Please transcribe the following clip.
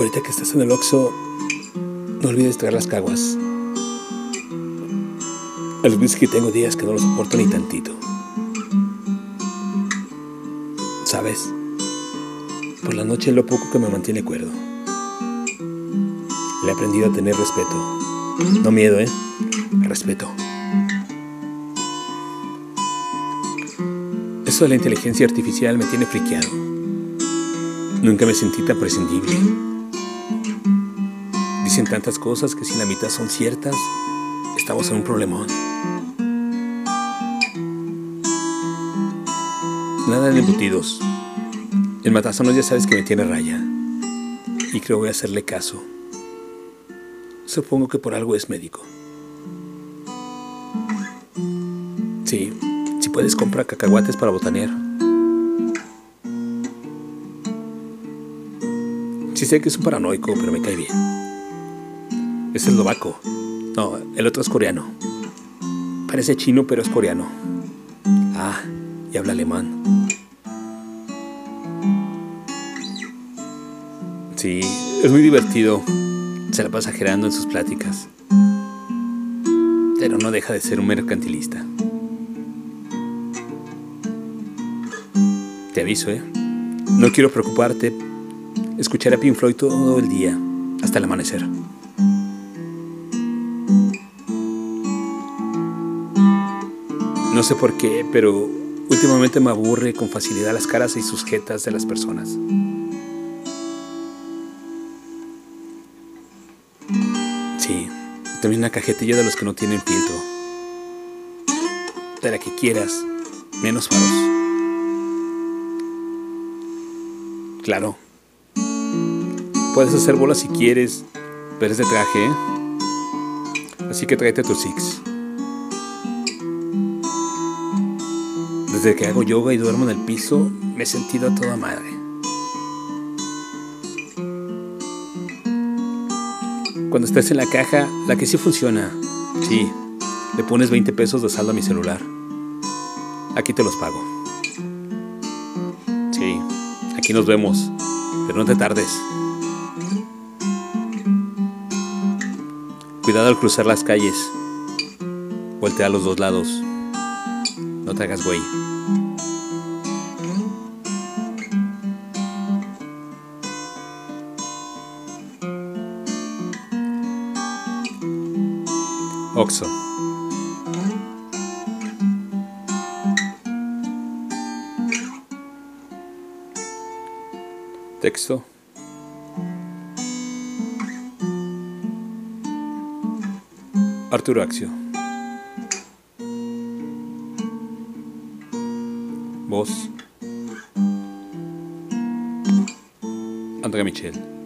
Ahorita que estás en el Oxxo, no olvides traer las caguas. El whisky tengo días que no lo soporto ni tantito. ¿Sabes? Por la noche es lo poco que me mantiene cuerdo. Le he aprendido a tener respeto. No miedo, ¿eh? Respeto. Eso de la inteligencia artificial me tiene friqueado. Nunca me sentí tan prescindible. Dicen tantas cosas que si la mitad son ciertas, estamos en un problemón. Nada de embutidos. El matazono ya sabes que me tiene raya. Y creo voy a hacerle caso. Supongo que por algo es médico. Sí, si puedes comprar cacahuates para botanear. Sí sé que es un paranoico, pero me cae bien. Es eslovaco. No, el otro es coreano. Parece chino, pero es coreano. Ah, y habla alemán. Sí, es muy divertido. Se la pasa gerando en sus pláticas. Pero no deja de ser un mercantilista. Te aviso, ¿eh? No quiero preocuparte. Escucharé a Pink Floyd todo el día, hasta el amanecer. No sé por qué, pero últimamente me aburre con facilidad las caras y sus jetas de las personas. Sí, también una cajetilla de los que no tienen filtro. De la que quieras, menos faros. Claro. Puedes hacer bolas si quieres, pero es de traje, ¿eh? Así que tráete tu six. Desde que hago yoga y duermo en el piso, me he sentido a toda madre. Cuando estés en la caja, la que sí funciona, sí, le pones 20 pesos de saldo a mi celular. Aquí te los pago. Sí, aquí nos vemos, pero no te tardes. Cuidado al cruzar las calles. Voltea a los dos lados. No te hagas güey. Oxo. Texto. Arturo Axio. Voz. Andrea Michel.